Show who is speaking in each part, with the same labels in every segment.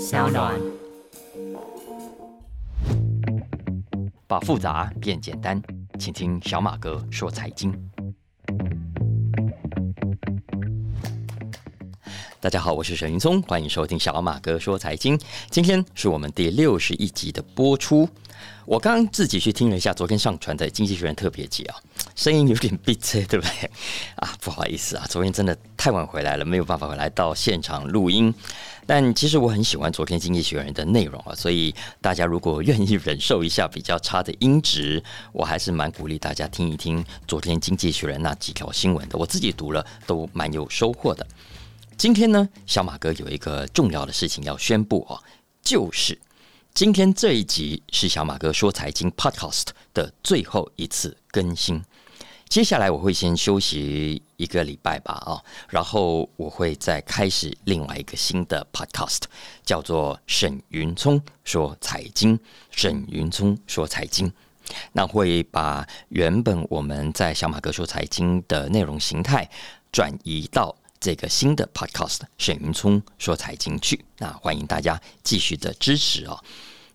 Speaker 1: 小暖。
Speaker 2: 把复杂变简单，请听小马哥说财经。大家好，我是沈云聪，欢迎收听小马哥说财经。今天是我们第六十一集的播出。我刚刚自己去听了一下昨天上传的《经济学人》特别集啊，声音有点闭塞，对不对？啊，不好意思啊，昨天真的太晚回来了，没有办法回来到现场录音。但其实我很喜欢昨天《经济学人》的内容啊，所以大家如果愿意忍受一下比较差的音质，我还是蛮鼓励大家听一听昨天《经济学人》那几条新闻的。我自己读了都蛮有收获的。今天呢，小马哥有一个重要的事情要宣布哦，就是今天这一集是小马哥说财经 Podcast 的最后一次更新。接下来我会先休息一个礼拜吧，啊，然后我会再开始另外一个新的 Podcast，叫做沈云聪说财经。沈云聪说财经，那会把原本我们在小马哥说财经的内容形态转移到。这个新的 Podcast 沈云聪说财经去，那欢迎大家继续的支持哦。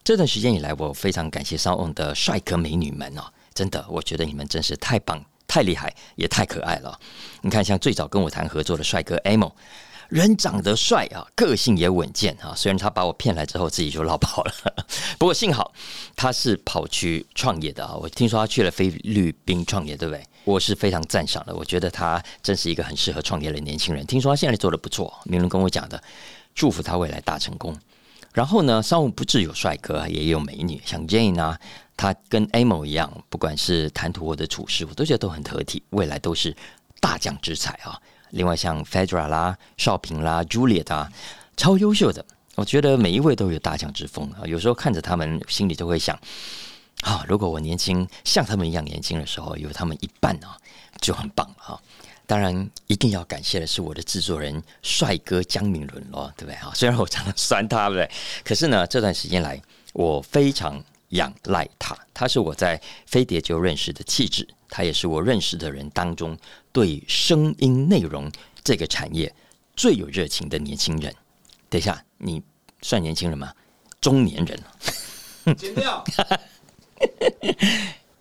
Speaker 2: 这段时间以来，我非常感谢上岸的帅哥美女们哦，真的，我觉得你们真是太棒、太厉害，也太可爱了。你看，像最早跟我谈合作的帅哥 Amo。人长得帅啊，个性也稳健啊。虽然他把我骗来之后自己就落跑了，不过幸好他是跑去创业的啊。我听说他去了菲律宾创业，对不对？我是非常赞赏的。我觉得他真是一个很适合创业的年轻人。听说他现在做的不错，名人跟我讲的，祝福他未来大成功。然后呢，商务不只有帅哥，也有美女，像 Jane 啊，他跟 Amo 一样，不管是谈吐或者处事，我都觉得都很得体，未来都是大将之才啊。另外像 Fedra 啦、少平啦、Juliet 啊，超优秀的，我觉得每一位都有大将之风啊。有时候看着他们，心里就会想：啊，如果我年轻像他们一样年轻的时候，有他们一半啊，就很棒了哈。当然，一定要感谢的是我的制作人帅哥江明伦咯，对不对啊？虽然我常常酸他，对不对？可是呢，这段时间来，我非常仰赖他，他是我在飞碟就认识的气质。他也是我认识的人当中对声音内容这个产业最有热情的年轻人。等一下，你算年轻人吗？中年人
Speaker 3: 剪掉。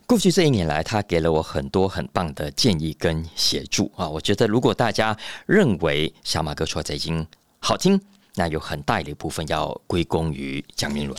Speaker 2: 过去这一年来，他给了我很多很棒的建议跟协助啊！我觉得，如果大家认为小马哥说财经好听，那有很大的一部分要归功于蒋明伦。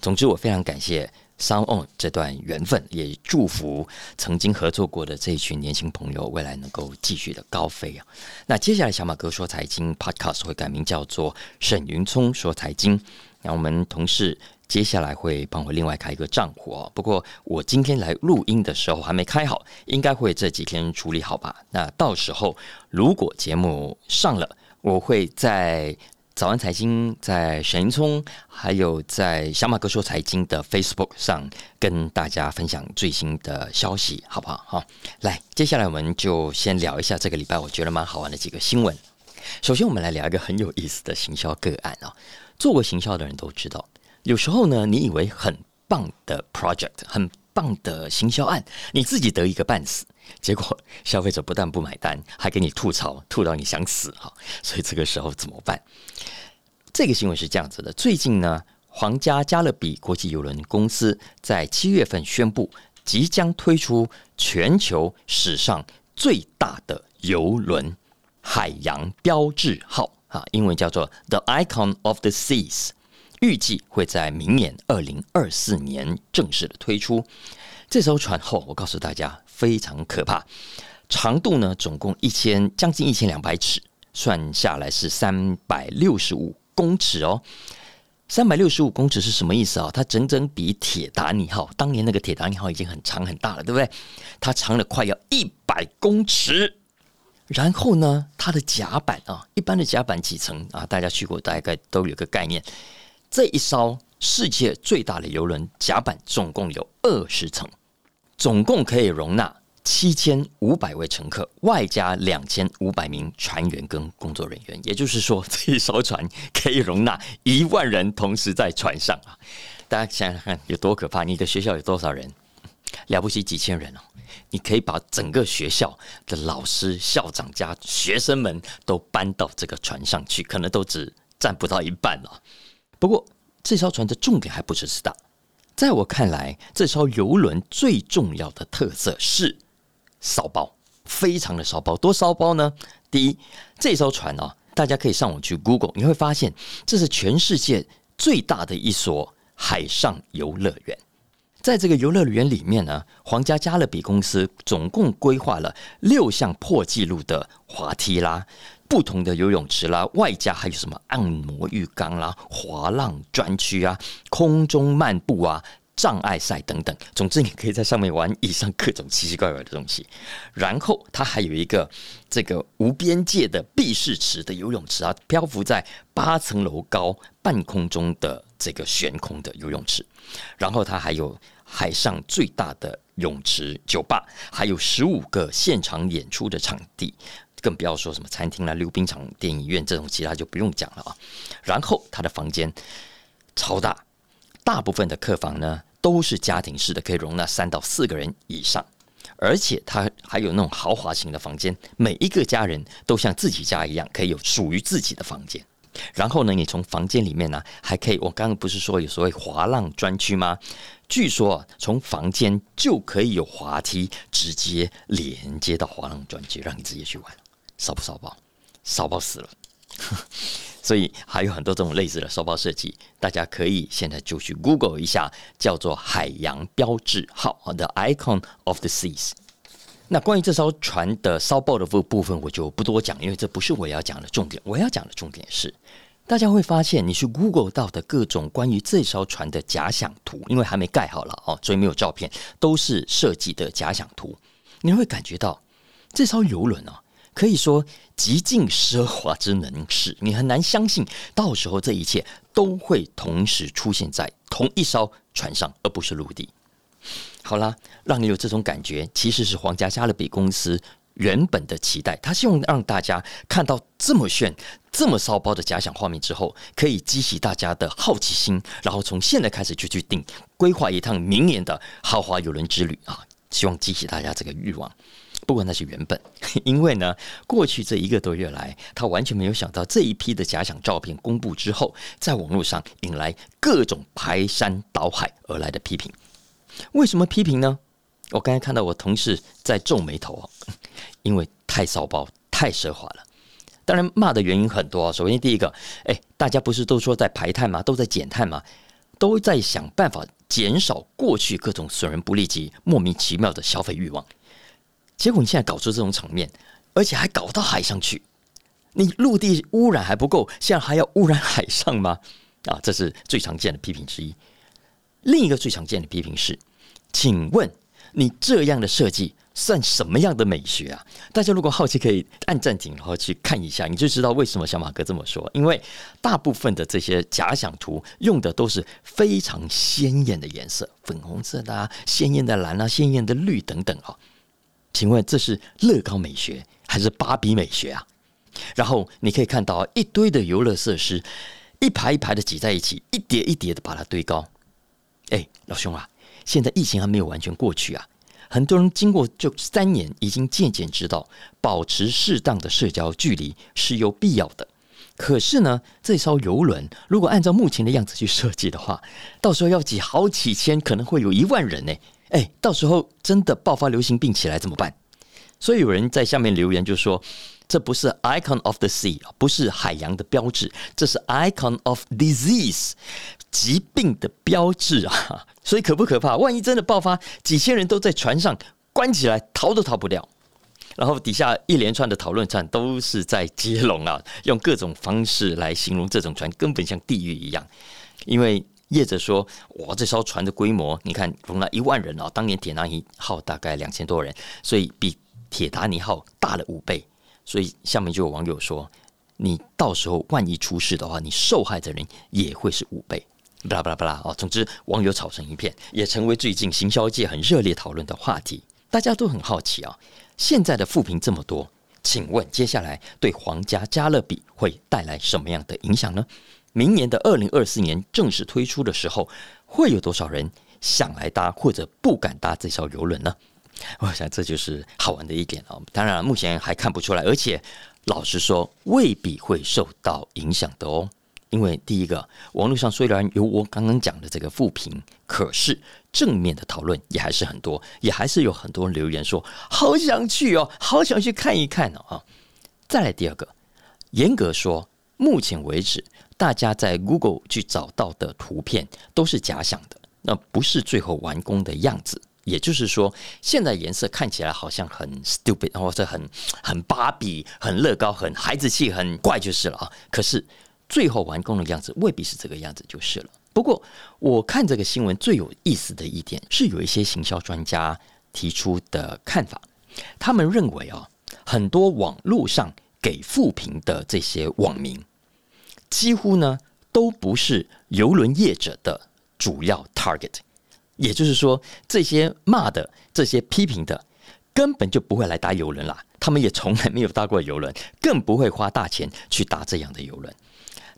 Speaker 2: 总之，我非常感谢。Sound on 这段缘分，也祝福曾经合作过的这一群年轻朋友，未来能够继续的高飞啊！那接下来小马哥说财经 Podcast 会改名叫做沈云聪说财经。那我们同事接下来会帮我另外开一个账户哦。不过我今天来录音的时候还没开好，应该会这几天处理好吧？那到时候如果节目上了，我会在。早安财经在沈云聪，还有在小马哥说财经的 Facebook 上跟大家分享最新的消息，好不好？好，来，接下来我们就先聊一下这个礼拜我觉得蛮好玩的几个新闻。首先，我们来聊一个很有意思的行销个案啊。做过行销的人都知道，有时候呢，你以为很棒的 project，很棒的行销案，你自己得一个半死。结果消费者不但不买单，还给你吐槽，吐到你想死哈！所以这个时候怎么办？这个新闻是这样子的：最近呢，皇家加勒比国际邮轮公司在七月份宣布，即将推出全球史上最大的邮轮——海洋标志号啊，英文叫做 The Icon of the Seas，预计会在明年二零二四年正式的推出。这艘船后，我告诉大家非常可怕，长度呢总共一千将近一千两百尺，算下来是三百六十五公尺哦。三百六十五公尺是什么意思啊？它整整比铁达尼号当年那个铁达尼号已经很长很大了，对不对？它长了快要一百公尺。然后呢，它的甲板啊，一般的甲板几层啊？大家去过大概都有个概念。这一艘。世界最大的游轮甲板总共有二十层，总共可以容纳七千五百位乘客，外加两千五百名船员跟工作人员。也就是说，这一艘船可以容纳一万人同时在船上啊！大家想想看，有多可怕？你的学校有多少人？了不起几千人哦！你可以把整个学校的老师、校长加学生们都搬到这个船上去，可能都只占不到一半了。不过这艘船的重点还不只是大，在我看来，这艘游轮最重要的特色是骚包，非常的骚包。多骚包呢？第一，这艘船哦，大家可以上网去 Google，你会发现这是全世界最大的一所海上游乐园。在这个游乐园里面呢，皇家加勒比公司总共规划了六项破纪录的滑梯啦。不同的游泳池啦，外加还有什么按摩浴缸啦、滑浪专区啊、空中漫步啊、障碍赛等等。总之，你可以在上面玩以上各种奇奇怪怪的东西。然后，它还有一个这个无边界的闭式池的游泳池啊，漂浮在八层楼高半空中的这个悬空的游泳池。然后，它还有海上最大的泳池、酒吧，还有十五个现场演出的场地。更不要说什么餐厅啦、溜冰场、电影院这种，其他就不用讲了啊。然后他的房间超大，大部分的客房呢都是家庭式的，可以容纳三到四个人以上。而且他还有那种豪华型的房间，每一个家人都像自己家一样，可以有属于自己的房间。然后呢，你从房间里面呢，还可以，我刚刚不是说有所谓滑浪专区吗？据说从房间就可以有滑梯直接连接到滑浪专区，让你直接去玩。骚不骚包？骚包死了！所以还有很多这种类似的骚包设计，大家可以现在就去 Google 一下，叫做海洋标志号 （The Icon of the Seas）。那关于这艘船的骚包的部部分，我就不多讲，因为这不是我要讲的重点。我要讲的重点是，大家会发现，你去 Google 到的各种关于这艘船的假想图，因为还没盖好了哦，所以没有照片，都是设计的假想图。你会感觉到这艘游轮哦。可以说极尽奢华之能事，你很难相信，到时候这一切都会同时出现在同一艘船上，而不是陆地。好啦，让你有这种感觉，其实是皇家加勒比公司原本的期待，他希望让大家看到这么炫、这么骚包的假想画面之后，可以激起大家的好奇心，然后从现在开始就去定规划一趟明年的豪华游轮之旅啊，希望激起大家这个欲望。不过那是原本，因为呢，过去这一个多月来，他完全没有想到这一批的假想照片公布之后，在网络上引来各种排山倒海而来的批评。为什么批评呢？我刚才看到我同事在皱眉头啊，因为太骚包、太奢华了。当然骂的原因很多。首先第一个，哎，大家不是都说在排碳吗？都在减碳吗？都在想办法减少过去各种损人不利己、莫名其妙的消费欲望。结果你现在搞出这种场面，而且还搞到海上去，你陆地污染还不够，现在还要污染海上吗？啊，这是最常见的批评之一。另一个最常见的批评是，请问你这样的设计算什么样的美学啊？大家如果好奇，可以按暂停，然后去看一下，你就知道为什么小马哥这么说。因为大部分的这些假想图用的都是非常鲜艳的颜色，粉红色的、鲜艳的蓝啊、鲜艳的绿等等啊。请问这是乐高美学还是芭比美学啊？然后你可以看到一堆的游乐设施，一排一排的挤在一起，一叠一叠的把它堆高。哎，老兄啊，现在疫情还没有完全过去啊，很多人经过这三年，已经渐渐知道保持适当的社交距离是有必要的。可是呢，这艘游轮如果按照目前的样子去设计的话，到时候要挤好几千，可能会有一万人呢。哎，到时候真的爆发流行病起来怎么办？所以有人在下面留言就说：“这不是 icon of the sea，不是海洋的标志，这是 icon of disease，疾病的标志啊！所以可不可怕？万一真的爆发，几千人都在船上关起来，逃都逃不掉。然后底下一连串的讨论串都是在接龙啊，用各种方式来形容这种船根本像地狱一样，因为。”业者说：“哇，这艘船的规模，你看容纳一万人哦。当年铁达尼号大概两千多人，所以比铁达尼号大了五倍。所以下面就有网友说：你到时候万一出事的话，你受害的人也会是五倍。巴拉巴拉巴拉哦。总之，网友吵成一片，也成为最近行销界很热烈讨论的话题。大家都很好奇啊，现在的负评这么多，请问接下来对皇家加勒比会带来什么样的影响呢？”明年的二零二四年正式推出的时候，会有多少人想来搭或者不敢搭这艘游轮呢？我想这就是好玩的一点啊！当然，目前还看不出来，而且老实说，未必会受到影响的哦。因为第一个，网络上虽然有我刚刚讲的这个负评，可是正面的讨论也还是很多，也还是有很多人留言说好想去哦，好想去看一看哦啊！再来第二个，严格说，目前为止，大家在 Google 去找到的图片都是假想的，那不是最后完工的样子。也就是说，现在颜色看起来好像很 stupid，或者很很芭比、很乐高、很孩子气、很怪就是了啊。可是最后完工的样子未必是这个样子就是了。不过我看这个新闻最有意思的一点是，有一些行销专家提出的看法，他们认为啊，很多网络上给富平的这些网民，几乎呢都不是游轮业者的主要 target。也就是说，这些骂的、这些批评的，根本就不会来搭游轮啦。他们也从来没有搭过游轮，更不会花大钱去搭这样的游轮。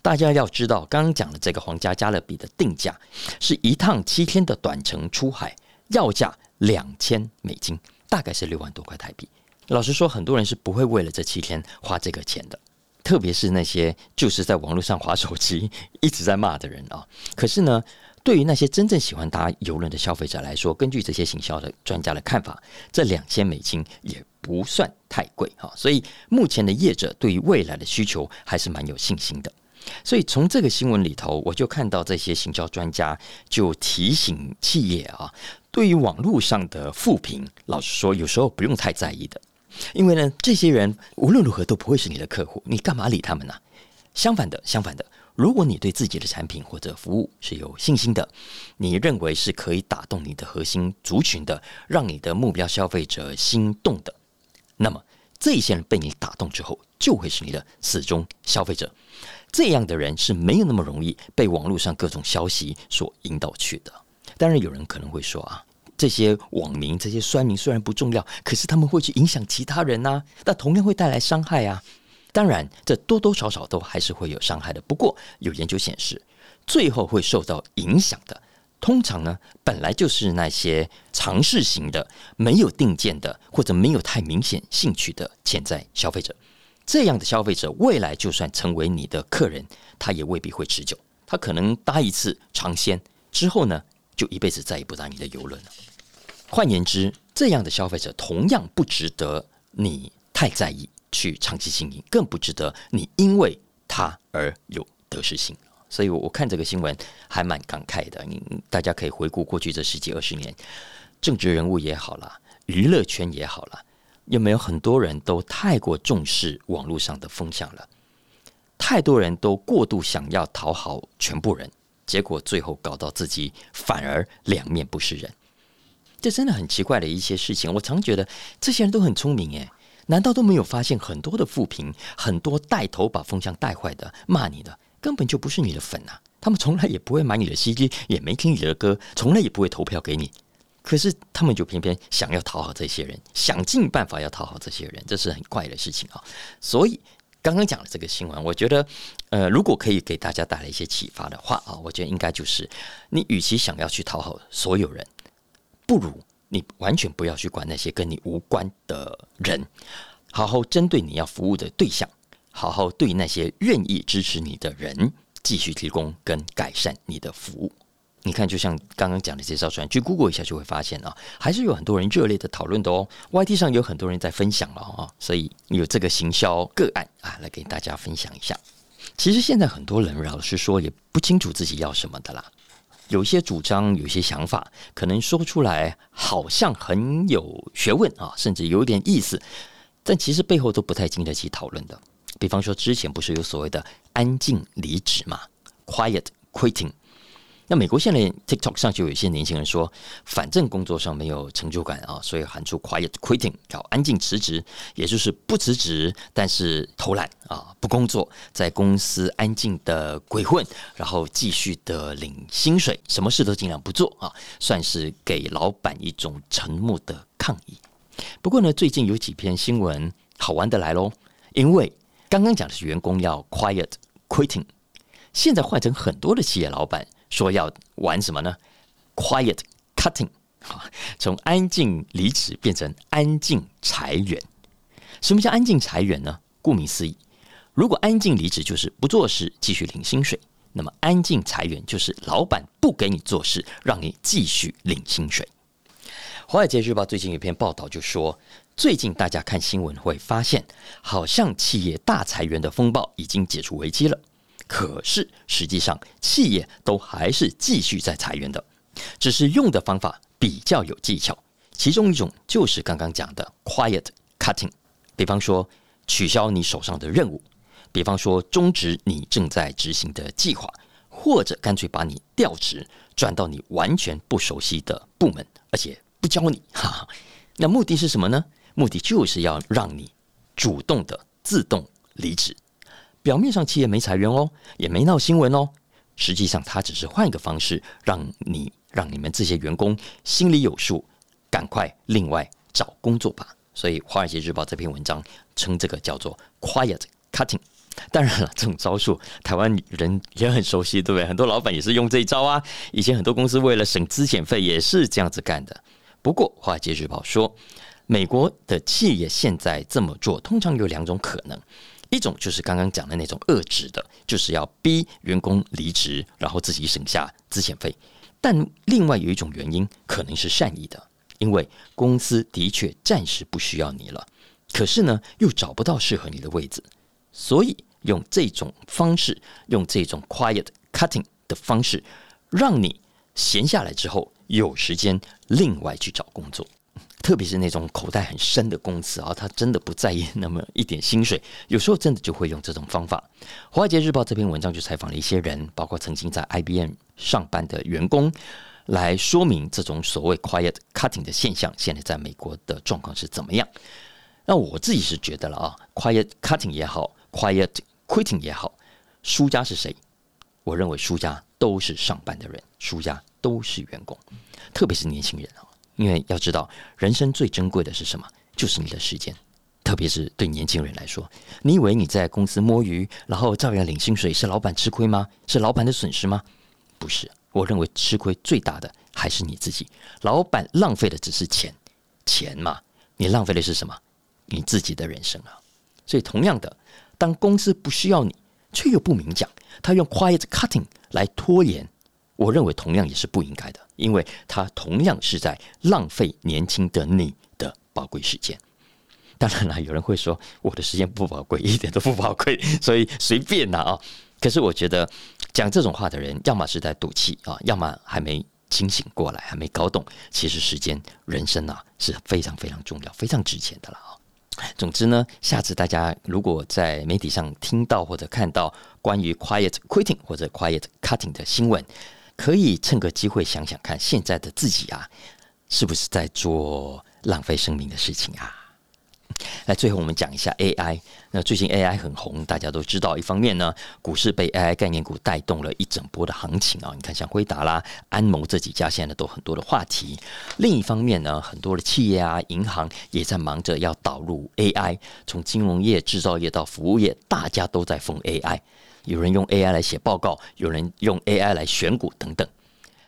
Speaker 2: 大家要知道，刚刚讲的这个皇家加勒比的定价，是一趟七天的短程出海，要价两千美金，大概是六万多块台币。老实说，很多人是不会为了这七天花这个钱的，特别是那些就是在网络上划手机一直在骂的人啊。可是呢？对于那些真正喜欢搭游轮的消费者来说，根据这些行销的专家的看法，这两千美金也不算太贵啊。所以目前的业者对于未来的需求还是蛮有信心的。所以从这个新闻里头，我就看到这些行销专家就提醒企业啊，对于网络上的负评，老实说，有时候不用太在意的，因为呢，这些人无论如何都不会是你的客户，你干嘛理他们呢？相反的，相反的。如果你对自己的产品或者服务是有信心的，你认为是可以打动你的核心族群的，让你的目标消费者心动的，那么这些人被你打动之后，就会是你的始终消费者。这样的人是没有那么容易被网络上各种消息所引导去的。当然，有人可能会说啊，这些网民、这些酸民虽然不重要，可是他们会去影响其他人呐，那同样会带来伤害啊。当然，这多多少少都还是会有伤害的。不过，有研究显示，最后会受到影响的，通常呢，本来就是那些尝试型的、没有定见的，或者没有太明显兴趣的潜在消费者。这样的消费者，未来就算成为你的客人，他也未必会持久。他可能搭一次尝鲜之后呢，就一辈子再也不搭你的游轮了。换言之，这样的消费者同样不值得你太在意。去长期经营，更不值得你因为他而有得失心。所以，我看这个新闻还蛮感慨的。你大家可以回顾过去这十几二十年，政治人物也好了，娱乐圈也好了，有没有很多人都太过重视网络上的风向了？太多人都过度想要讨好全部人，结果最后搞到自己反而两面不是人。这真的很奇怪的一些事情。我常觉得这些人都很聪明，诶，难道都没有发现很多的负评，很多带头把风向带坏的骂你的，根本就不是你的粉啊！他们从来也不会买你的 CD，也没听你的歌，从来也不会投票给你。可是他们就偏偏想要讨好这些人，想尽办法要讨好这些人，这是很怪的事情啊！所以刚刚讲的这个新闻，我觉得，呃，如果可以给大家带来一些启发的话啊，我觉得应该就是，你与其想要去讨好所有人，不如。你完全不要去管那些跟你无关的人，好好针对你要服务的对象，好好对那些愿意支持你的人继续提供跟改善你的服务。你看，就像刚刚讲的介绍出来，去 Google 一下就会发现啊，还是有很多人热烈的讨论的哦。YT 上有很多人在分享了啊，所以有这个行销个案啊，来给大家分享一下。其实现在很多人老实说也不清楚自己要什么的啦。有些主张，有些想法，可能说出来好像很有学问啊，甚至有点意思，但其实背后都不太经得起讨论的。比方说，之前不是有所谓的“安静离职”嘛，“quiet quitting”。那美国现在 TikTok 上就有一些年轻人说，反正工作上没有成就感啊，所以喊出 quiet quitting，叫安静辞职，也就是不辞职，但是偷懒啊，不工作，在公司安静的鬼混，然后继续的领薪水，什么事都尽量不做啊，算是给老板一种沉默的抗议。不过呢，最近有几篇新闻好玩的来喽，因为刚刚讲的是员工要 quiet quitting，现在换成很多的企业老板。说要玩什么呢？Quiet cutting，从安静离职变成安静裁员。什么叫安静裁员呢？顾名思义，如果安静离职就是不做事，继续领薪水；那么安静裁员就是老板不给你做事，让你继续领薪水。华尔街日报最近有篇报道就说，最近大家看新闻会发现，好像企业大裁员的风暴已经解除危机了。可是实际上，企业都还是继续在裁员的，只是用的方法比较有技巧。其中一种就是刚刚讲的 quiet cutting，比方说取消你手上的任务，比方说终止你正在执行的计划，或者干脆把你调职，转到你完全不熟悉的部门，而且。不教你，哈哈，那目的是什么呢？目的就是要让你主动的自动离职。表面上企业没裁员哦，也没闹新闻哦，实际上他只是换一个方式，让你让你们这些员工心里有数，赶快另外找工作吧。所以《华尔街日报》这篇文章称这个叫做 “quiet cutting”。当然了，这种招数台湾人也很熟悉，对不对？很多老板也是用这一招啊。以前很多公司为了省资遣费，也是这样子干的。不过，《华尔街日报》说，美国的企业现在这么做，通常有两种可能：一种就是刚刚讲的那种遏制的，就是要逼员工离职，然后自己省下资遣费；但另外有一种原因，可能是善意的，因为公司的确暂时不需要你了，可是呢，又找不到适合你的位置，所以用这种方式，用这种 quiet cutting 的方式，让你闲下来之后。有时间另外去找工作，特别是那种口袋很深的公司啊，他真的不在意那么一点薪水，有时候真的就会用这种方法。华尔街日报这篇文章就采访了一些人，包括曾经在 IBM 上班的员工，来说明这种所谓 quiet cutting 的现象，现在在美国的状况是怎么样。那我自己是觉得了啊，quiet cutting 也好，quiet quitting 也好，输家是谁？我认为输家都是上班的人，输家。都是员工，特别是年轻人啊，因为要知道，人生最珍贵的是什么？就是你的时间。特别是对年轻人来说，你以为你在公司摸鱼，然后照样领薪水，是老板吃亏吗？是老板的损失吗？不是，我认为吃亏最大的还是你自己。老板浪费的只是钱，钱嘛，你浪费的是什么？你自己的人生啊。所以，同样的，当公司不需要你，却又不明讲，他用 quiet cutting 来拖延。我认为同样也是不应该的，因为他同样是在浪费年轻的你的宝贵时间。当然了，有人会说我的时间不宝贵，一点都不宝贵，所以随便拿啊。可是我觉得讲这种话的人，要么是在赌气啊，要么还没清醒过来，还没搞懂，其实时间、人生啊是非常非常重要、非常值钱的了啊。总之呢，下次大家如果在媒体上听到或者看到关于 quiet quitting 或者 quiet cutting 的新闻，可以趁个机会想想看，现在的自己啊，是不是在做浪费生命的事情啊？来，最后我们讲一下 AI。那最近 AI 很红，大家都知道。一方面呢，股市被 AI 概念股带动了一整波的行情啊。你看，像辉达啦、安谋这几家，现在都很多的话题。另一方面呢，很多的企业啊、银行也在忙着要导入 AI，从金融业、制造业到服务业，大家都在封 AI。有人用 AI 来写报告，有人用 AI 来选股等等。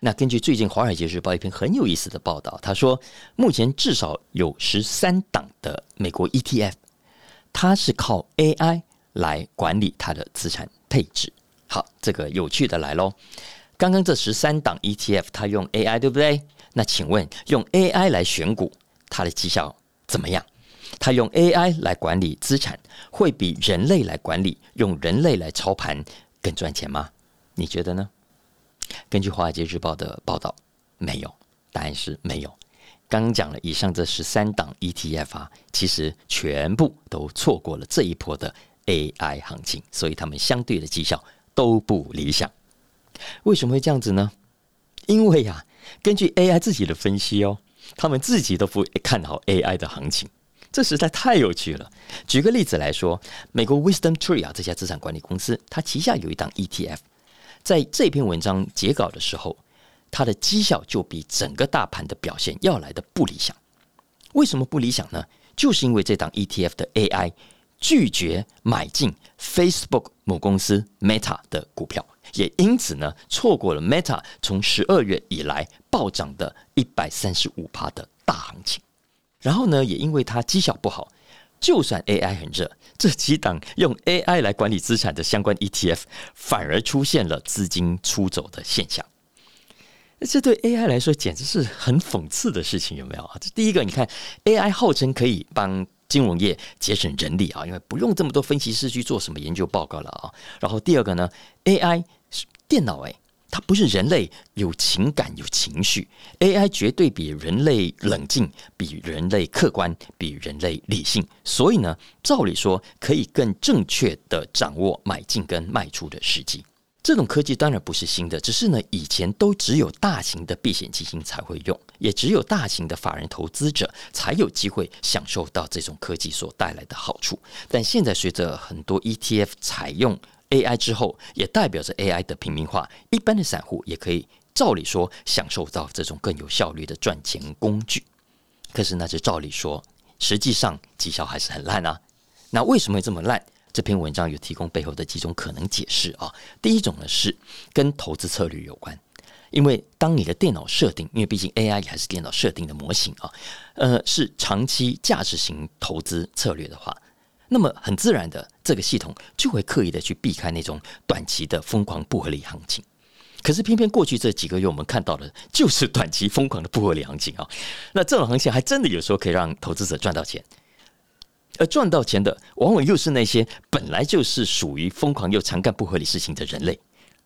Speaker 2: 那根据最近《华尔街日报》一篇很有意思的报道，他说，目前至少有十三档的美国 ETF，它是靠 AI 来管理它的资产配置。好，这个有趣的来喽。刚刚这十三档 ETF，它用 AI 对不对？那请问用 AI 来选股，它的绩效怎么样？他用 AI 来管理资产，会比人类来管理、用人类来操盘更赚钱吗？你觉得呢？根据《华尔街日报》的报道，没有，答案是没有。刚讲了以上这十三档 ETF 啊，其实全部都错过了这一波的 AI 行情，所以他们相对的绩效都不理想。为什么会这样子呢？因为呀，根据 AI 自己的分析哦，他们自己都不看好 AI 的行情。这实在太有趣了。举个例子来说，美国 Wisdom Tree 啊这家资产管理公司，它旗下有一档 ETF，在这篇文章截稿的时候，它的绩效就比整个大盘的表现要来的不理想。为什么不理想呢？就是因为这档 ETF 的 AI 拒绝买进 Facebook 母公司 Meta 的股票，也因此呢，错过了 Meta 从十二月以来暴涨的一百三十五趴的大行情。然后呢，也因为它绩效不好，就算 AI 很热，这几档用 AI 来管理资产的相关 ETF 反而出现了资金出走的现象。这对 AI 来说简直是很讽刺的事情，有没有啊？这第一个，你看 AI 号称可以帮金融业节省人力啊，因为不用这么多分析师去做什么研究报告了啊。然后第二个呢，AI 是电脑哎。它不是人类有情感有情绪，AI 绝对比人类冷静，比人类客观，比人类理性。所以呢，照理说可以更正确的掌握买进跟卖出的时机。这种科技当然不是新的，只是呢以前都只有大型的避险基金才会用，也只有大型的法人投资者才有机会享受到这种科技所带来的好处。但现在随着很多 ETF 采用。AI 之后，也代表着 AI 的平民化。一般的散户也可以照理说享受到这种更有效率的赚钱工具。可是那就照理说，实际上绩效还是很烂啊。那为什么会这么烂？这篇文章有提供背后的几种可能解释啊。第一种呢是跟投资策略有关，因为当你的电脑设定，因为毕竟 AI 还是电脑设定的模型啊，呃，是长期价值型投资策略的话。那么很自然的，这个系统就会刻意的去避开那种短期的疯狂不合理行情。可是偏偏过去这几个月，我们看到的就是短期疯狂的不合理行情啊。那这种行情还真的有时候可以让投资者赚到钱，而赚到钱的往往又是那些本来就是属于疯狂又常干不合理事情的人类。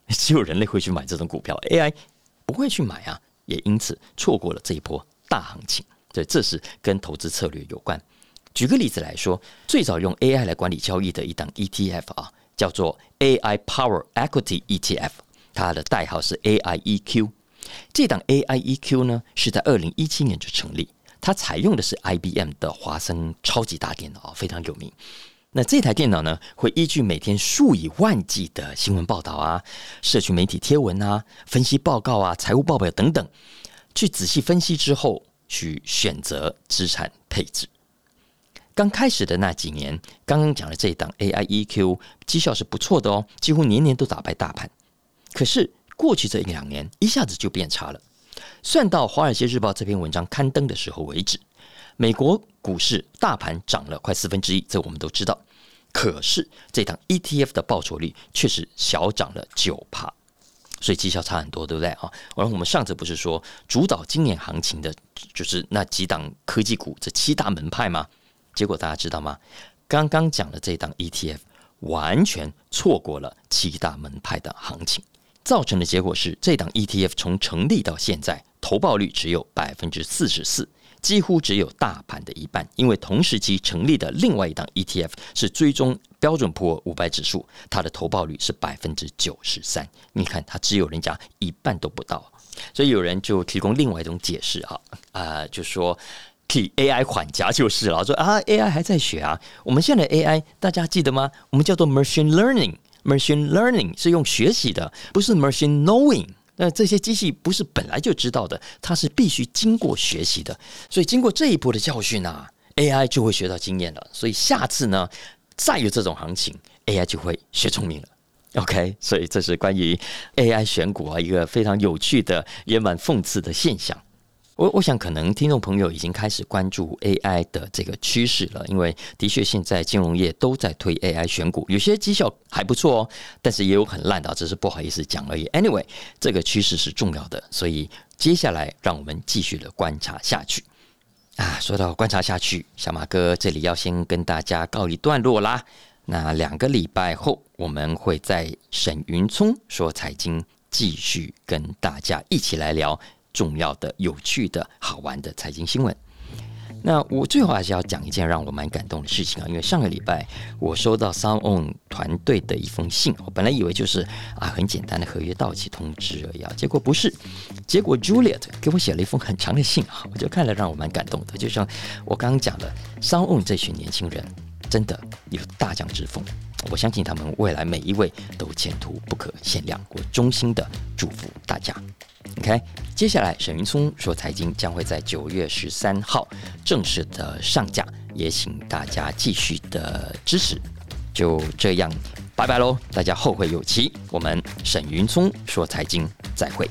Speaker 2: 只有人类会去买这种股票，AI 不会去买啊，也因此错过了这一波大行情。对，这是跟投资策略有关。举个例子来说，最早用 AI 来管理交易的一档 ETF 啊，叫做 AI Power Equity ETF，它的代号是 AIEQ。这档 AIEQ 呢，是在二零一七年就成立，它采用的是 IBM 的华生超级大电脑啊，非常有名。那这台电脑呢，会依据每天数以万计的新闻报道啊、社区媒体贴文啊、分析报告啊、财务报表等等，去仔细分析之后，去选择资产配置。刚开始的那几年，刚刚讲的这一档 AIEQ 绩效是不错的哦，几乎年年都打败大盘。可是过去这一两年，一下子就变差了。算到《华尔街日报》这篇文章刊登的时候为止，美国股市大盘涨了快四分之一，这我们都知道。可是这档 ETF 的报酬率却是小涨了九帕，所以绩效差很多，对不对啊？而我们上次不是说主导今年行情的就是那几档科技股这七大门派吗？结果大家知道吗？刚刚讲的这档 ETF 完全错过了七大门派的行情，造成的结果是这档 ETF 从成立到现在投报率只有百分之四十四，几乎只有大盘的一半。因为同时期成立的另外一档 ETF 是追踪标准普尔五百指数，它的投报率是百分之九十三。你看，它只有人家一半都不到。所以有人就提供另外一种解释啊，啊，就说。替 AI 缓颊就是了，说啊，AI 还在学啊。我们现在的 AI 大家记得吗？我们叫做 machine learning，machine learning 是用学习的，不是 machine knowing。那这些机器不是本来就知道的，它是必须经过学习的。所以经过这一波的教训啊，AI 就会学到经验了。所以下次呢，再有这种行情，AI 就会学聪明了。OK，所以这是关于 AI 选股啊一个非常有趣的也蛮讽刺的现象。我我想，可能听众朋友已经开始关注 AI 的这个趋势了，因为的确现在金融业都在推 AI 选股，有些绩效还不错哦，但是也有很烂的，只是不好意思讲而已。Anyway，这个趋势是重要的，所以接下来让我们继续的观察下去。啊，说到观察下去，小马哥这里要先跟大家告一段落啦。那两个礼拜后，我们会在沈云聪说财经继续跟大家一起来聊。重要的、有趣的、好玩的财经新闻。那我最后还是要讲一件让我蛮感动的事情啊，因为上个礼拜我收到 Sound On 团队的一封信，我本来以为就是啊很简单的合约到期通知而已啊，结果不是，结果 Juliet 给我写了一封很长的信啊，我就看了让我蛮感动的。就像我刚刚讲的，Sound On 这群年轻人真的有大将之风，我相信他们未来每一位都前途不可限量，我衷心的祝福大家。OK，接下来沈云聪说财经将会在九月十三号正式的上架，也请大家继续的支持。就这样，拜拜喽！大家后会有期。我们沈云聪说财经再会。